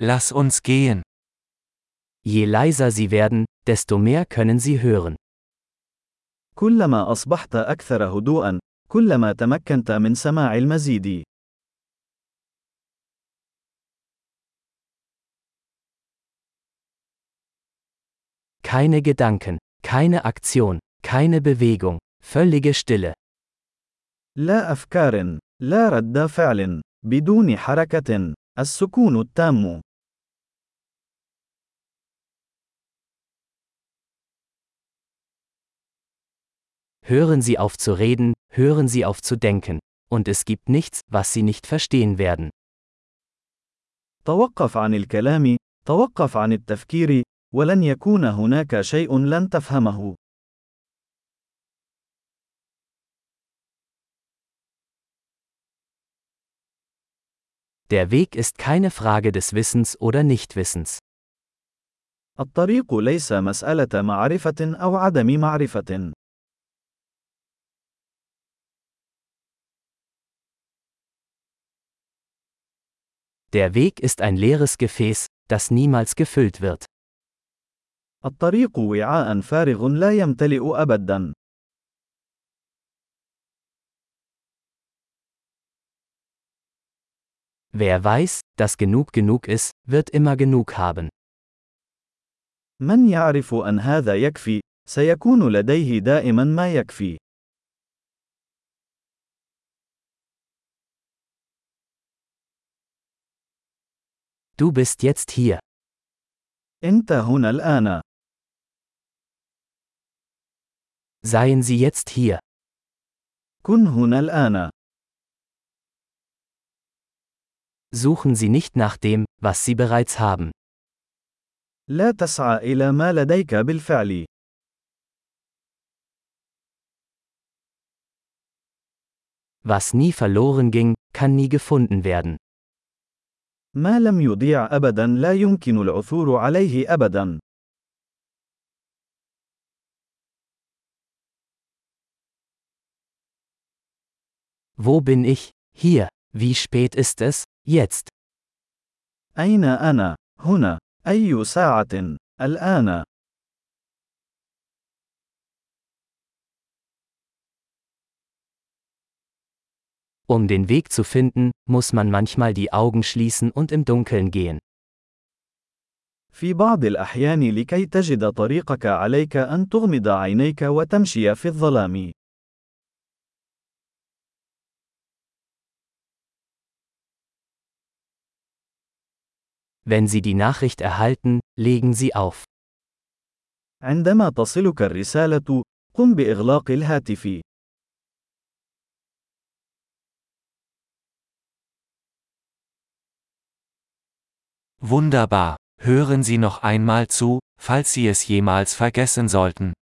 Lass uns gehen. Je leiser sie werden, desto mehr können sie hören. كلما أصبحت أكثر هدوءا، كلما تمكنت من سماع المزيد. Keine Gedanken, keine Aktion, keine Bewegung, völlige Stille. لا أفكار، لا رد فعل، بدون حركة، السكون التام. Hören Sie auf zu reden, hören Sie auf zu denken, und es gibt nichts, was Sie nicht verstehen werden. توقف عن الكلام، توقف عن التفكير، ولن يكون هناك شيء لن تفهمه. Der Weg ist keine Frage des Wissens oder Nichtwissens. الطريق ليس مسألة معرفة أو عدم معرفة. Der Weg ist ein leeres Gefäß, das niemals gefüllt wird. الطريق وعاء فارغ لا يمتلئ أبدا. Wer weiß, dass genug genug ist, wird immer genug haben. من يعرف أن هذا يكفي، سيكون لديه دائما ما يكفي. Du bist jetzt hier. أنت هنا الآن. Seien Sie jetzt hier. كن هنا الآن. Suchen Sie nicht nach dem, was Sie bereits haben. لا تسعى إلى ما لديك بالفعل. Was nie verloren ging, kann nie gefunden werden. ما لم يضيع أبدا لا يمكن العثور عليه أبدا. Wo bin ich? Hier. Wie spät ist es? Jetzt. أين أنا؟ هنا. أي ساعة؟ الآن. Um den Weg zu finden, muss man manchmal die Augen schließen und im Dunkeln gehen. في بعض الأحيان لكي تجد طريقك عليك أن تغمض عينيك وتمشي في الظلام. Wenn Sie die Nachricht erhalten, legen Sie auf. عندما تصلك الرسالة، قم بإغلاق الهاتف. Wunderbar. Hören Sie noch einmal zu, falls Sie es jemals vergessen sollten.